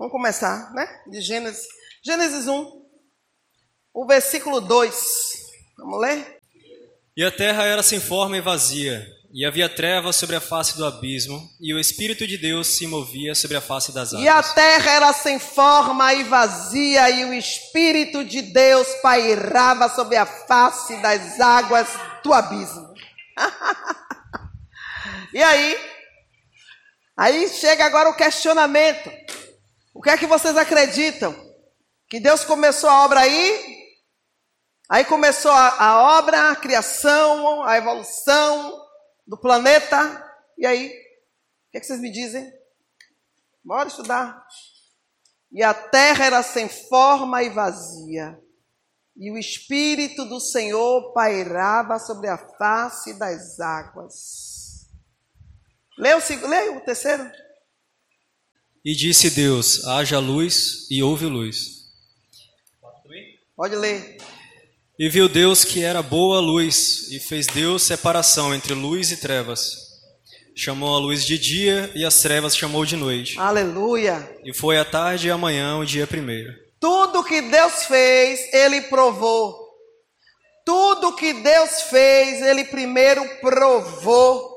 Vamos começar, né? De Gênesis. Gênesis 1, o versículo 2. Vamos ler? E a terra era sem forma e vazia, e havia trevas sobre a face do abismo, e o Espírito de Deus se movia sobre a face das águas. E a terra era sem forma e vazia, e o Espírito de Deus pairava sobre a face das águas do abismo. e aí? Aí chega agora o questionamento. O que é que vocês acreditam? Que Deus começou a obra aí? Aí começou a, a obra, a criação, a evolução, do planeta. E aí, o que, é que vocês me dizem? Bora estudar. E a terra era sem forma e vazia, e o Espírito do Senhor pairava sobre a face das águas. Leia o, leia o terceiro. E disse Deus: haja luz, e houve luz. Pode ler. E viu Deus que era boa a luz, e fez Deus separação entre luz e trevas. Chamou a luz de dia e as trevas chamou de noite. Aleluia. E foi a tarde e amanhã o dia primeiro. Tudo que Deus fez, ele provou. Tudo que Deus fez, ele primeiro provou,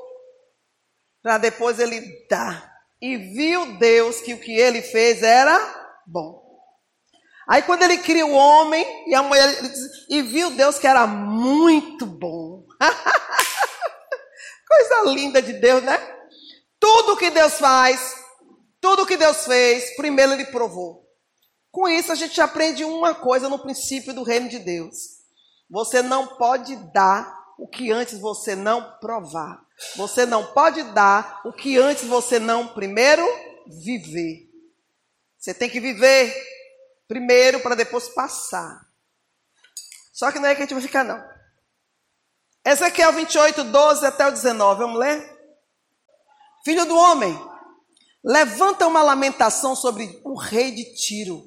para depois ele dar. E viu Deus que o que ele fez era bom. Aí quando ele cria o homem e a mulher, diz, e viu Deus que era muito bom. Coisa linda de Deus, né? Tudo que Deus faz, tudo que Deus fez, primeiro ele provou. Com isso a gente aprende uma coisa no princípio do reino de Deus. Você não pode dar o que antes você não provar. Você não pode dar o que antes você não primeiro viver. Você tem que viver primeiro para depois passar. Só que não é que a gente vai ficar, não. Ezequiel 28, 12 até o 19, vamos ler? Filho do homem, levanta uma lamentação sobre o rei de Tiro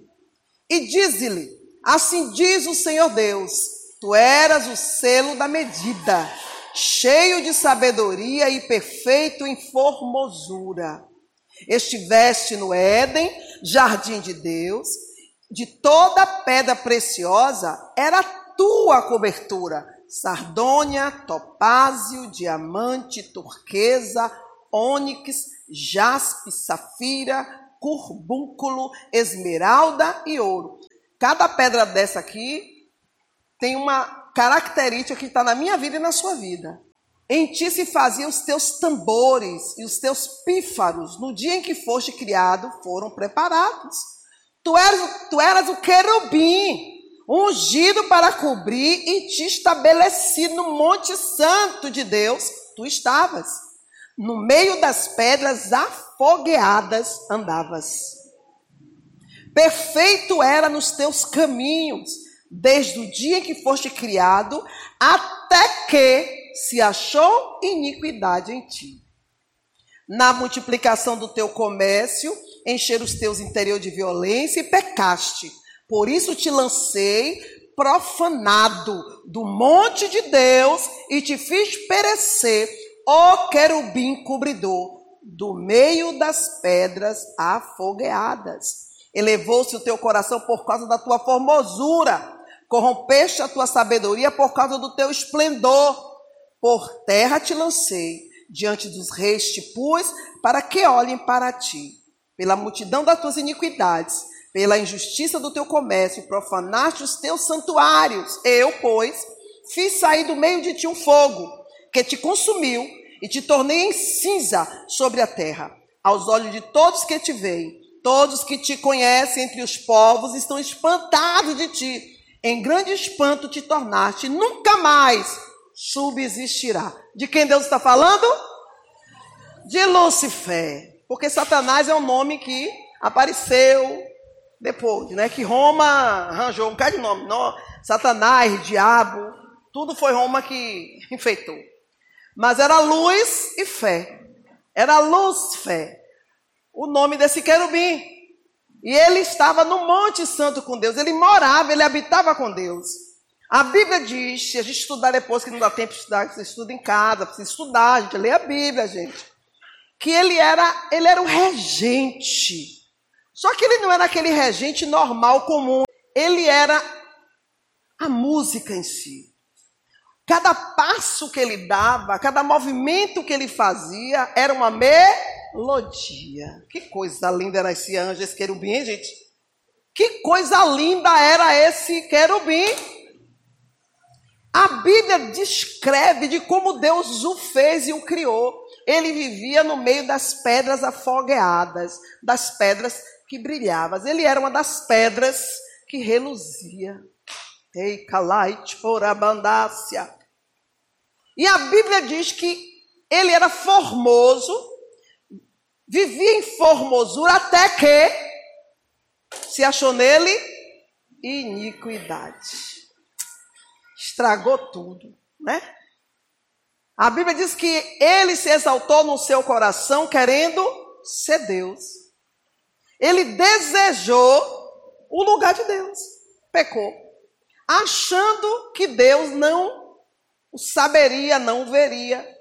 e diz-lhe: Assim diz o Senhor Deus: Tu eras o selo da medida, cheio de sabedoria e perfeito em formosura. Estiveste no Éden, jardim de Deus, de toda pedra preciosa era tua cobertura: sardônia, topázio, diamante, turquesa, ônix, jaspe, safira, curbúnculo, esmeralda e ouro. Cada pedra dessa aqui tem uma característica que está na minha vida e na sua vida. Em ti se faziam os teus tambores e os teus pífaros, no dia em que foste criado, foram preparados. Tu eras, tu eras o querubim, ungido para cobrir e te estabeleci no monte santo de Deus. Tu estavas. No meio das pedras afogueadas andavas. Perfeito era nos teus caminhos, desde o dia em que foste criado, até que se achou iniquidade em ti. Na multiplicação do teu comércio, encher os teus interior de violência e pecaste. Por isso te lancei profanado do monte de Deus e te fiz perecer, ó querubim cobridor, do meio das pedras afogueadas. Elevou-se o teu coração por causa da tua formosura, corrompeste a tua sabedoria por causa do teu esplendor. Por terra te lancei, diante dos reis te pus, para que olhem para ti pela multidão das tuas iniquidades, pela injustiça do teu comércio, profanaste os teus santuários. Eu, pois, fiz sair do meio de ti um fogo, que te consumiu e te tornei em cinza sobre a terra. Aos olhos de todos que te veem, todos que te conhecem entre os povos estão espantados de ti. Em grande espanto te tornaste, nunca mais subsistirá. De quem Deus está falando? De Lúcifer. Porque Satanás é um nome que apareceu depois, né? Que Roma arranjou um bocado de nome. Não, Satanás, diabo, tudo foi Roma que enfeitou. Mas era luz e fé. Era luz fé. O nome desse querubim. E ele estava no Monte Santo com Deus. Ele morava, ele habitava com Deus. A Bíblia diz, se a gente estudar depois, que não dá tempo de estudar, você estuda em casa, precisa estudar, a gente lê a Bíblia, gente que ele era, ele era o regente Só que ele não era aquele regente normal, comum. Ele era a música em si. Cada passo que ele dava, cada movimento que ele fazia, era uma melodia. Que coisa linda era esse anjo, esse querubim, hein, gente? Que coisa linda era esse querubim. A Bíblia descreve de como Deus o fez e o criou. Ele vivia no meio das pedras afogueadas, das pedras que brilhavam. Ele era uma das pedras que reluzia. Ei, calait forabandácia. E a Bíblia diz que ele era formoso, vivia em formosura até que se achou nele iniquidade. Estragou tudo, né? A Bíblia diz que ele se exaltou no seu coração querendo ser Deus. Ele desejou o lugar de Deus. Pecou. Achando que Deus não o saberia, não veria.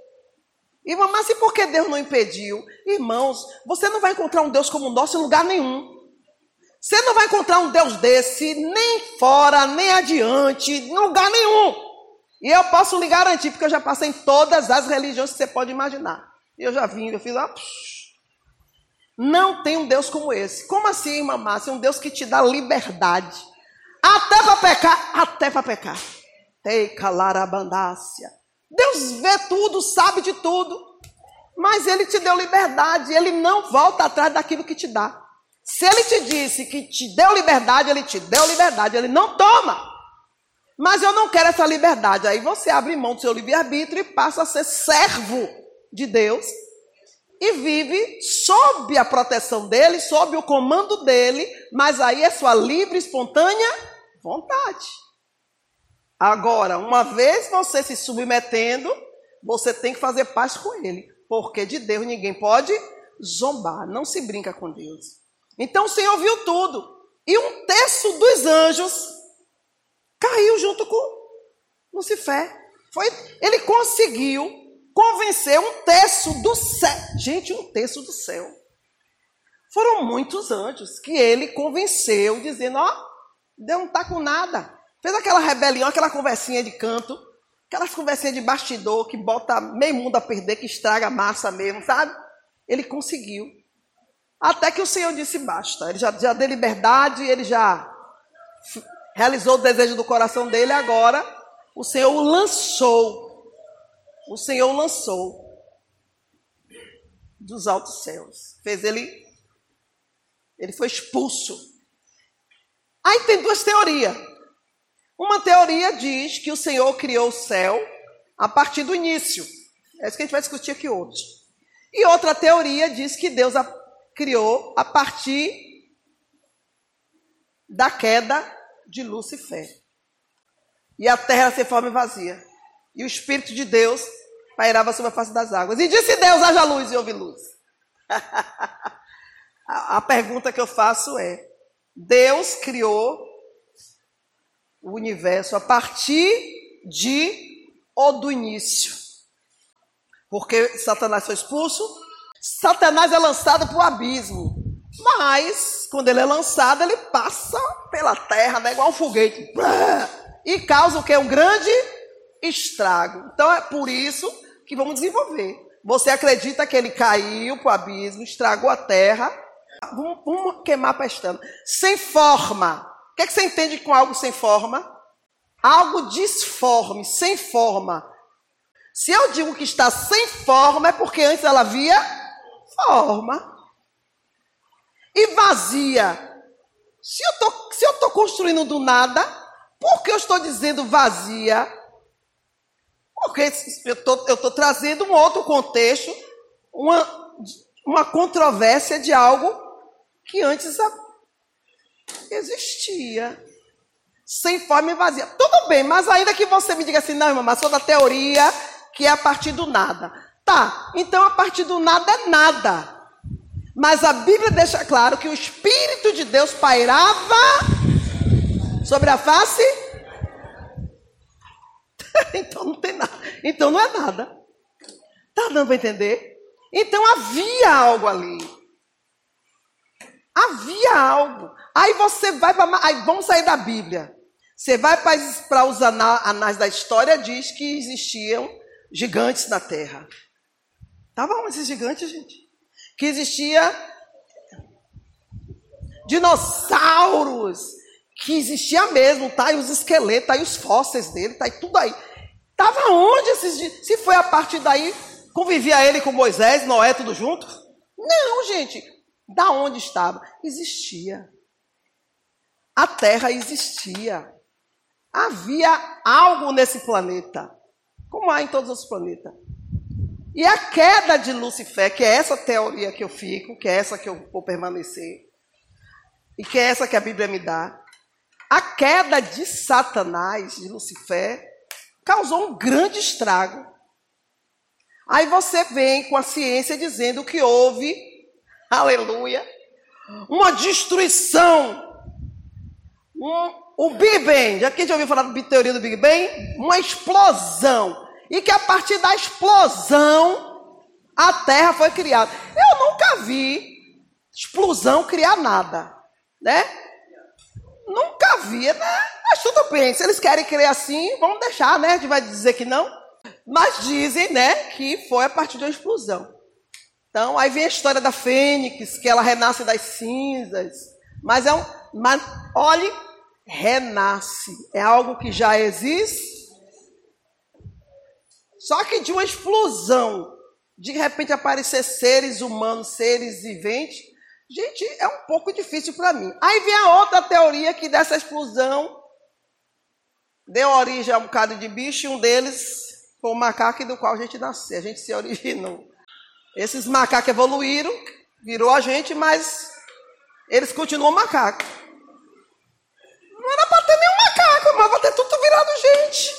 Irmão, mas e por que Deus não impediu? Irmãos, você não vai encontrar um Deus como o nosso em lugar nenhum. Você não vai encontrar um Deus desse nem fora, nem adiante, em lugar nenhum. E eu posso lhe garantir, porque eu já passei em todas as religiões que você pode imaginar. E eu já vim, eu fiz, ó, não tem um Deus como esse. Como assim, irmã Márcia? Um Deus que te dá liberdade. Até para pecar, até para pecar. Deus vê tudo, sabe de tudo. Mas Ele te deu liberdade. Ele não volta atrás daquilo que te dá. Se Ele te disse que te deu liberdade, Ele te deu liberdade. Ele não toma. Mas eu não quero essa liberdade. Aí você abre mão do seu livre-arbítrio e passa a ser servo de Deus. E vive sob a proteção dele, sob o comando dele. Mas aí é sua livre, espontânea vontade. Agora, uma vez você se submetendo, você tem que fazer paz com ele, porque de Deus ninguém pode zombar, não se brinca com Deus. Então o Senhor viu tudo, e um terço dos anjos caiu junto com Lucifer. Foi, ele conseguiu convencer um terço do céu. Gente, um terço do céu. Foram muitos anjos que ele convenceu, dizendo: Ó, oh, Deus não está com nada. Fez aquela rebelião, aquela conversinha de canto, aquelas conversinhas de bastidor que bota meio mundo a perder, que estraga a massa mesmo, sabe? Ele conseguiu. Até que o Senhor disse basta. Ele já, já deu liberdade, ele já realizou o desejo do coração dele, agora o Senhor o lançou. O Senhor o lançou dos altos céus. Fez ele. Ele foi expulso. Aí tem duas teorias. Uma teoria diz que o Senhor criou o céu a partir do início. É isso que a gente vai discutir aqui hoje. E outra teoria diz que Deus a criou a partir da queda de Lucifer. E a terra se forma vazia. E o Espírito de Deus pairava sobre a face das águas. E disse Deus: haja luz e houve luz. a pergunta que eu faço é: Deus criou o universo a partir de ou do início. Porque Satanás foi expulso, Satanás é lançado para o abismo. Mas, quando ele é lançado, ele passa pela terra, né, igual um foguete. E causa o que? Um grande estrago. Então é por isso que vamos desenvolver. Você acredita que ele caiu para o abismo, estragou a terra? Vamos, vamos queimar pestana. Sem forma. O que, é que você entende com algo sem forma? Algo disforme, sem forma. Se eu digo que está sem forma, é porque antes ela havia forma. E vazia. Se eu estou construindo do nada, por que eu estou dizendo vazia? Porque eu estou trazendo um outro contexto, uma, uma controvérsia de algo que antes existia. Sem forma e vazia. Tudo bem, mas ainda que você me diga assim, não, irmã, mas sou da teoria que é a partir do nada. Tá, então a partir do nada é nada. Mas a Bíblia deixa claro que o Espírito de Deus pairava sobre a face. então não tem nada. Então não é nada. Tá dando para entender? Então havia algo ali. Havia algo. Aí você vai para. Aí vamos sair da Bíblia. Você vai para os anais da história, diz que existiam gigantes na Terra. Estavam esses gigantes, gente? Que existia dinossauros, que existia mesmo, tá aí os esqueletos, tá aí os fósseis dele, tá aí tudo aí. Tava onde esses Se foi a partir daí, convivia ele com Moisés, Noé, tudo junto? Não, gente. Da onde estava? Existia. A terra existia. Havia algo nesse planeta, como há em todos os planetas. E a queda de Lucifer, que é essa teoria que eu fico, que é essa que eu vou permanecer, e que é essa que a Bíblia me dá, a queda de Satanás, de Lucifer, causou um grande estrago. Aí você vem com a ciência dizendo que houve, aleluia, uma destruição. Um, o Big Bang, já que já ouviu falar da teoria do Big Bang? Uma explosão e que a partir da explosão a Terra foi criada. Eu nunca vi explosão criar nada, né? Nunca vi, né? Mas tudo bem, se eles querem criar assim, vamos deixar, né? A gente vai dizer que não. Mas dizem, né, que foi a partir de uma explosão. Então, aí vem a história da Fênix, que ela renasce das cinzas. Mas é um. Mas, olhe, renasce. É algo que já existe só que de uma explosão, de repente aparecer seres humanos, seres viventes, gente, é um pouco difícil para mim. Aí vem a outra teoria que dessa explosão deu origem a um bocado de bicho, e um deles foi o macaco do qual a gente nasceu, a gente se originou. Esses macacos evoluíram, virou a gente, mas eles continuam macaco. Não era para ter nenhum macaco, mas para ter tudo virado gente.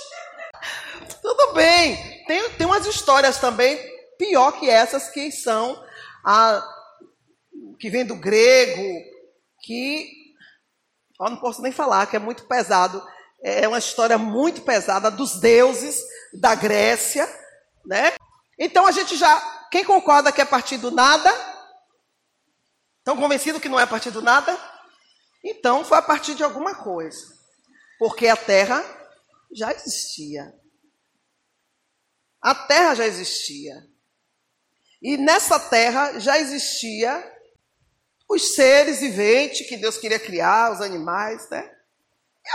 Tudo bem, tem, tem umas histórias também pior que essas que são a que vem do grego, que eu não posso nem falar, que é muito pesado. É uma história muito pesada dos deuses da Grécia, né? Então a gente já, quem concorda que é a partir do nada? Estão convencidos que não é a partir do nada? Então foi a partir de alguma coisa. Porque a terra já existia. A terra já existia. E nessa terra já existia os seres viventes que Deus queria criar, os animais, né?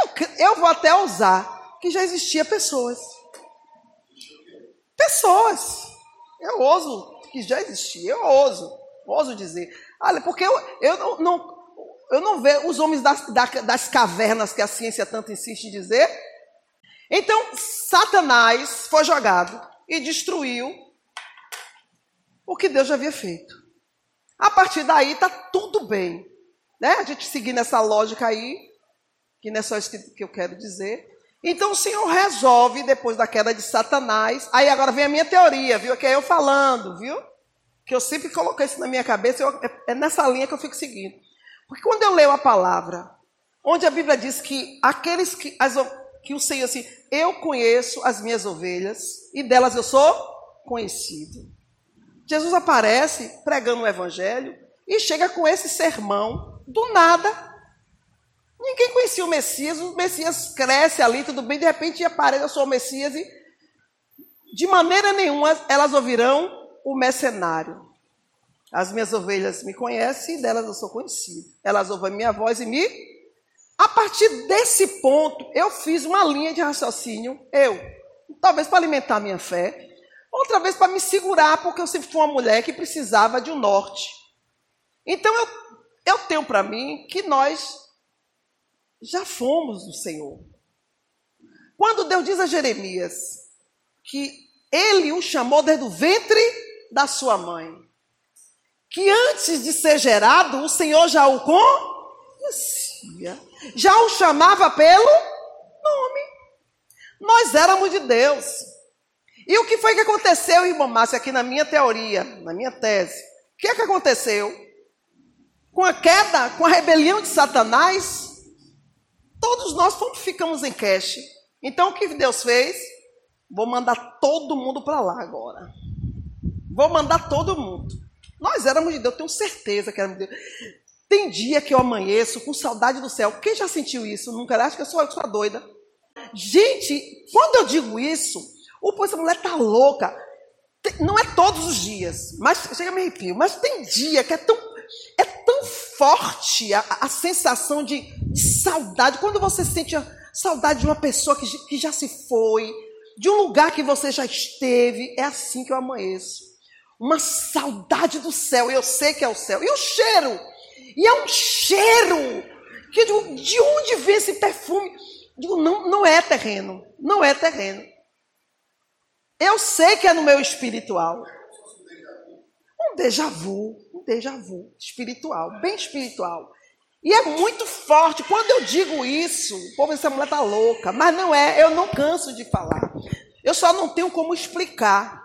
Eu, eu vou até usar que já existia pessoas. Pessoas. Eu ouso que já existia, eu ouso, ouso dizer. Olha, porque eu, eu não, não eu não vejo os homens das, das cavernas que a ciência tanto insiste em dizer. Então, Satanás foi jogado e destruiu o que Deus já havia feito. A partir daí está tudo bem. Né? A gente seguir nessa lógica aí, que não é só isso que eu quero dizer. Então o Senhor resolve, depois da queda de Satanás. Aí agora vem a minha teoria, viu? Que é eu falando, viu? Que eu sempre coloquei isso na minha cabeça, eu, é, é nessa linha que eu fico seguindo. Porque quando eu leio a palavra, onde a Bíblia diz que aqueles que, as, que o Senhor assim, eu conheço as minhas ovelhas e delas eu sou conhecido. Jesus aparece pregando o evangelho e chega com esse sermão do nada. Ninguém conhecia o Messias, o Messias cresce ali, tudo bem, de repente aparece, eu sou o Messias e de maneira nenhuma elas ouvirão o mercenário. As minhas ovelhas me conhecem e delas eu sou conhecido. Elas ouvem minha voz e me a partir desse ponto, eu fiz uma linha de raciocínio, eu, talvez para alimentar minha fé, outra vez para me segurar, porque eu sempre fui uma mulher que precisava de um norte. Então eu, eu tenho para mim que nós já fomos do Senhor. Quando Deus diz a Jeremias que ele o chamou desde o ventre da sua mãe, que antes de ser gerado, o Senhor já o conhecia já o chamava pelo nome. Nós éramos de Deus. E o que foi que aconteceu, irmão Márcio, aqui na minha teoria, na minha tese? O que é que aconteceu? Com a queda, com a rebelião de Satanás, todos nós ficamos em cash. Então o que Deus fez? Vou mandar todo mundo para lá agora. Vou mandar todo mundo. Nós éramos de Deus, tenho certeza que éramos de Deus. Tem dia que eu amanheço com saudade do céu. Quem já sentiu isso? Nunca acho que eu sou, eu sou doida. Gente, quando eu digo isso, o povo, essa mulher tá louca. Não é todos os dias, mas chega a me arrepio. Mas tem dia que é tão, é tão forte a, a sensação de, saudade. Quando você sente saudade de uma pessoa que, que já se foi, de um lugar que você já esteve, é assim que eu amanheço. Uma saudade do céu, eu sei que é o céu. E o cheiro, e é um cheiro que digo, de onde vem esse perfume? Digo, não, não é terreno, não é terreno. Eu sei que é no meu espiritual. Um déjà vu, um déjà vu espiritual, bem espiritual. E é muito forte. Quando eu digo isso, o povo essa mulher está louca. Mas não é, eu não canso de falar. Eu só não tenho como explicar.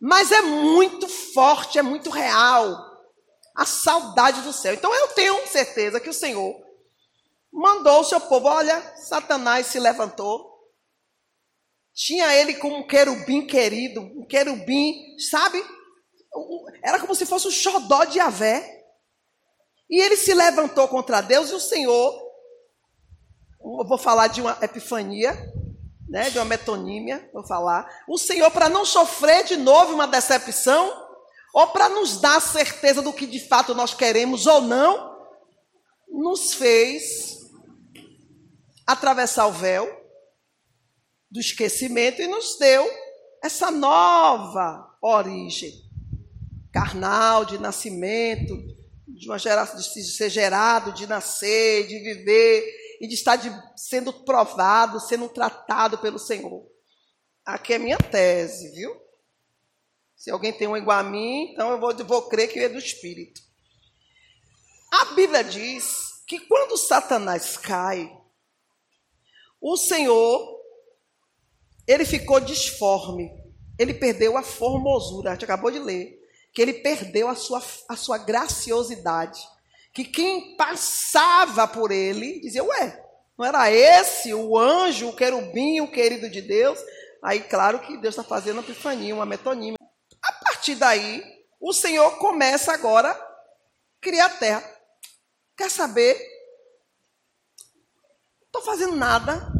Mas é muito forte, é muito real. A saudade do céu. Então eu tenho certeza que o Senhor mandou o seu povo. Olha, Satanás se levantou. Tinha ele como um querubim querido, um querubim, sabe? Era como se fosse um xodó de Avé. E ele se levantou contra Deus e o Senhor, eu vou falar de uma epifania, né, de uma metonímia, vou falar. O Senhor, para não sofrer de novo uma decepção, ou para nos dar certeza do que de fato nós queremos ou não, nos fez atravessar o véu do esquecimento e nos deu essa nova origem carnal de nascimento, de uma geração de ser gerado, de nascer, de viver e de estar de, sendo provado, sendo tratado pelo Senhor. Aqui é minha tese, viu? Se alguém tem um igual a mim, então eu vou, vou crer que é do Espírito. A Bíblia diz que quando Satanás cai, o Senhor, ele ficou disforme, ele perdeu a formosura, a gente acabou de ler que ele perdeu a sua, a sua graciosidade. Que quem passava por ele dizia, ué, não era esse o anjo, o querubim, o querido de Deus? Aí, claro que Deus está fazendo uma epifania, uma metonímia. A partir daí, o Senhor começa agora a criar a terra. Quer saber? Não estou fazendo nada.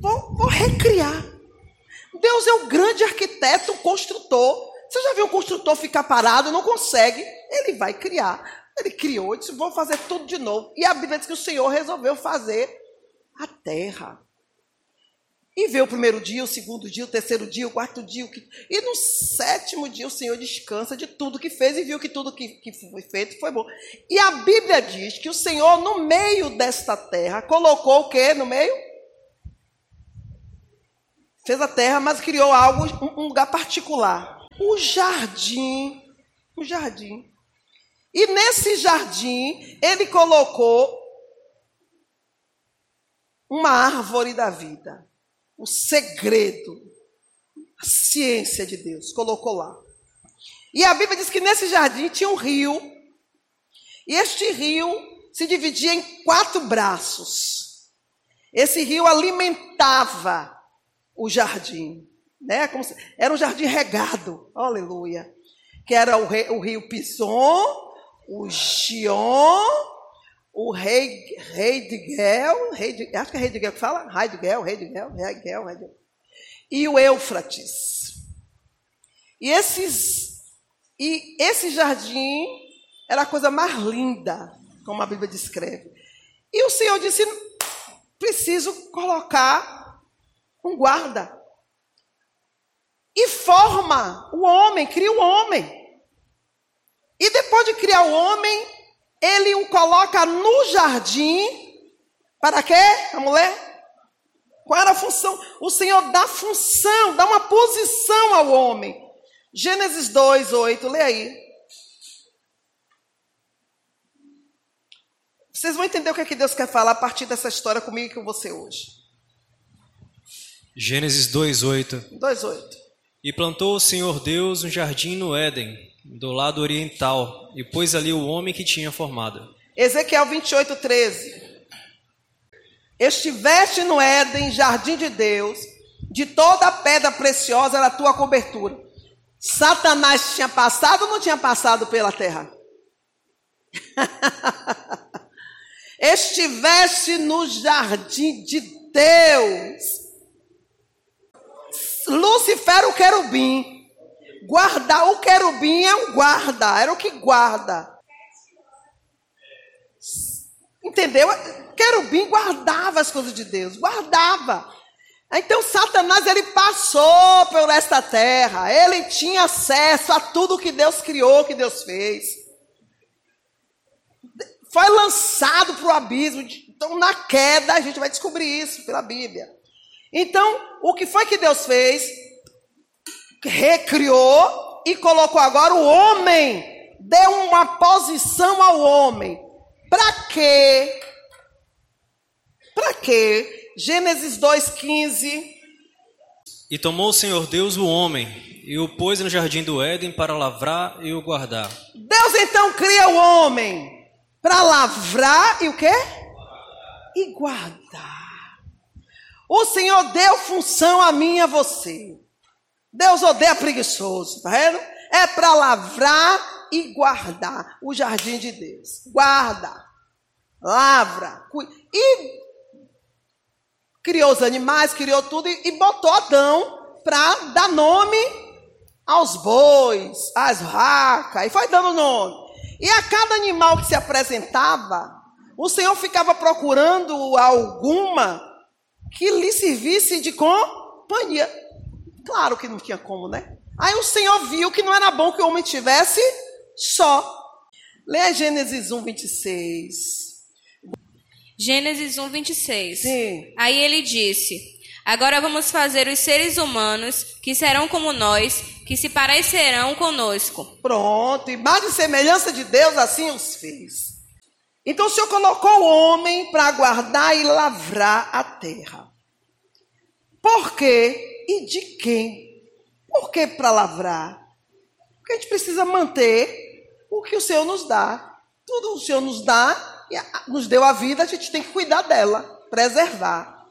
Vou, vou recriar. Deus é o grande arquiteto, o construtor. Você já viu um construtor ficar parado, não consegue, ele vai criar. Ele criou, disse: vou fazer tudo de novo. E a Bíblia diz que o Senhor resolveu fazer a terra. E veio o primeiro dia, o segundo dia, o terceiro dia, o quarto dia. O. E no sétimo dia o Senhor descansa de tudo que fez e viu que tudo que, que foi feito foi bom. E a Bíblia diz que o Senhor, no meio desta terra, colocou o que no meio? Fez a terra, mas criou algo, um lugar particular o jardim, o jardim. E nesse jardim, ele colocou uma árvore da vida, o segredo, a ciência de Deus, colocou lá. E a Bíblia diz que nesse jardim tinha um rio, e este rio se dividia em quatro braços. Esse rio alimentava o jardim né? Se, era um jardim regado, aleluia. Que era o, rei, o rio Pison, o Gion, o rei, rei de Gel, rei de, acho que é rei de Gel que fala, rei de Gel, rei de Gel, rei de Gel, rei de Gel. E o Eufrates. E esses, e esse jardim era a coisa mais linda, como a Bíblia descreve. E o Senhor disse: preciso colocar um guarda e forma o homem, cria o homem. E depois de criar o homem, ele o coloca no jardim. Para quê? A mulher? Qual era a função? O Senhor dá função, dá uma posição ao homem. Gênesis 2, 8, lê aí. Vocês vão entender o que, é que Deus quer falar a partir dessa história comigo e com você hoje. Gênesis 2, 8. 2, 8. E plantou o Senhor Deus um jardim no Éden, do lado oriental, e pôs ali o homem que tinha formado. Ezequiel 28, 13. Estiveste no Éden, jardim de Deus, de toda a pedra preciosa era a tua cobertura. Satanás tinha passado ou não tinha passado pela terra? estivesse no jardim de Deus. Lucifer, o querubim, guarda, o querubim é um guarda, era o que guarda. Entendeu? Querubim guardava as coisas de Deus, guardava. Então Satanás ele passou por esta terra, ele tinha acesso a tudo que Deus criou, que Deus fez. Foi lançado para o abismo. Então, na queda, a gente vai descobrir isso pela Bíblia. Então, o que foi que Deus fez? Recriou e colocou agora o homem, deu uma posição ao homem. Para quê? Para quê? Gênesis 2,15. E tomou o Senhor Deus o homem e o pôs no jardim do Éden para lavrar e o guardar. Deus então cria o homem para lavrar e o quê? E guardar. O Senhor deu função a mim e a você. Deus odeia preguiçoso, tá vendo? É para lavrar e guardar o jardim de Deus. Guarda, lavra, e criou os animais, criou tudo e, e botou Adão para dar nome aos bois, às vacas, e foi dando nome. E a cada animal que se apresentava, o Senhor ficava procurando alguma que lhe servisse de companhia. Claro que não tinha como, né? Aí o Senhor viu que não era bom que o homem tivesse só. Leia Gênesis 1, 26. Gênesis 1, 26. Sim. Aí ele disse: Agora vamos fazer os seres humanos que serão como nós, que se parecerão conosco. Pronto, imagem e semelhança de Deus assim os fez. Então o Senhor colocou o homem para guardar e lavrar a terra. Por quê? E de quem? Por que para lavrar? Porque a gente precisa manter o que o Senhor nos dá. Tudo o Senhor nos dá nos deu a vida, a gente tem que cuidar dela, preservar.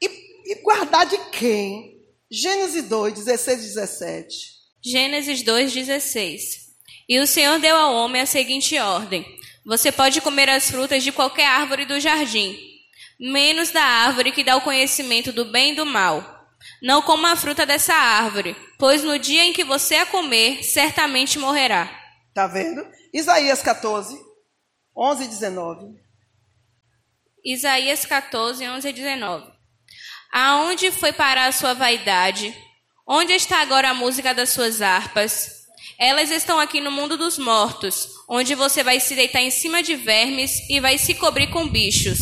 E, e guardar de quem? Gênesis 2, 16 e 17. Gênesis 2, 16. E o Senhor deu ao homem a seguinte ordem: Você pode comer as frutas de qualquer árvore do jardim, menos da árvore que dá o conhecimento do bem e do mal. Não coma a fruta dessa árvore, pois no dia em que você a comer, certamente morrerá. Tá vendo? Isaías 14, 11 e 19. Isaías 14, 11 e 19. Aonde foi parar a sua vaidade? Onde está agora a música das suas harpas? Elas estão aqui no mundo dos mortos, onde você vai se deitar em cima de vermes e vai se cobrir com bichos.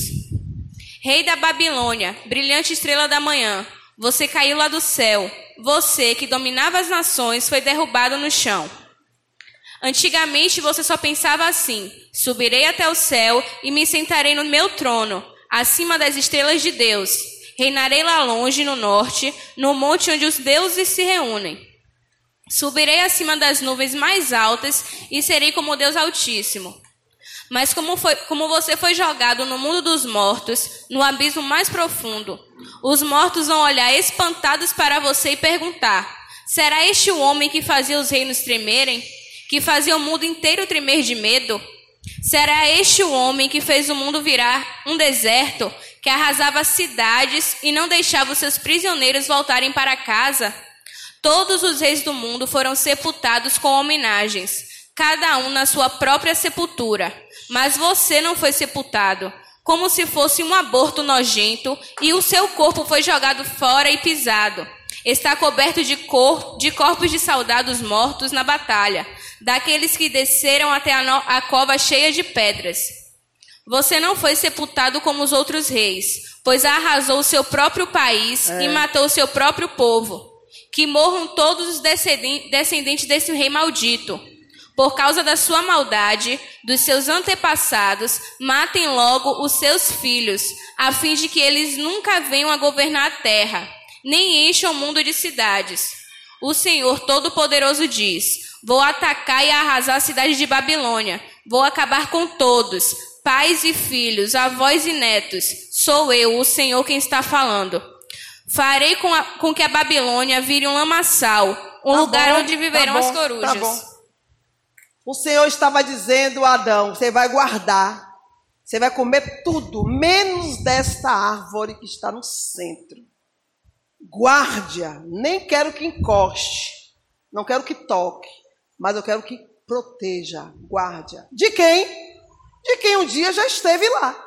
Rei da Babilônia, brilhante estrela da manhã, você caiu lá do céu. Você que dominava as nações foi derrubado no chão. Antigamente você só pensava assim: subirei até o céu e me sentarei no meu trono, acima das estrelas de Deus. Reinarei lá longe no norte, no monte onde os deuses se reúnem. Subirei acima das nuvens mais altas e serei como Deus Altíssimo. Mas como, foi, como você foi jogado no mundo dos mortos, no abismo mais profundo, os mortos vão olhar espantados para você e perguntar: será este o homem que fazia os reinos tremerem? que fazia o mundo inteiro tremer de medo? Será este o homem que fez o mundo virar um deserto, que arrasava cidades e não deixava os seus prisioneiros voltarem para casa? Todos os reis do mundo foram sepultados com homenagens, cada um na sua própria sepultura. Mas você não foi sepultado, como se fosse um aborto nojento, e o seu corpo foi jogado fora e pisado. Está coberto de, cor, de corpos de soldados mortos na batalha daqueles que desceram até a, no, a cova cheia de pedras. Você não foi sepultado como os outros reis, pois arrasou o seu próprio país é. e matou o seu próprio povo. Que morram todos os descendentes desse rei maldito. Por causa da sua maldade, dos seus antepassados, matem logo os seus filhos, a fim de que eles nunca venham a governar a terra, nem encham o mundo de cidades. O Senhor Todo-Poderoso diz: Vou atacar e arrasar a cidade de Babilônia. Vou acabar com todos, pais e filhos, avós e netos. Sou eu, o Senhor, quem está falando. Farei com, a, com que a Babilônia vire um lamaçal, um tá lugar bom, onde viverão tá bom, as corujas. Tá bom. O Senhor estava dizendo a Adão: você vai guardar, você vai comer tudo, menos desta árvore que está no centro. Guarde-a, nem quero que encoste, não quero que toque, mas eu quero que proteja, guarde-a. De quem? De quem um dia já esteve lá.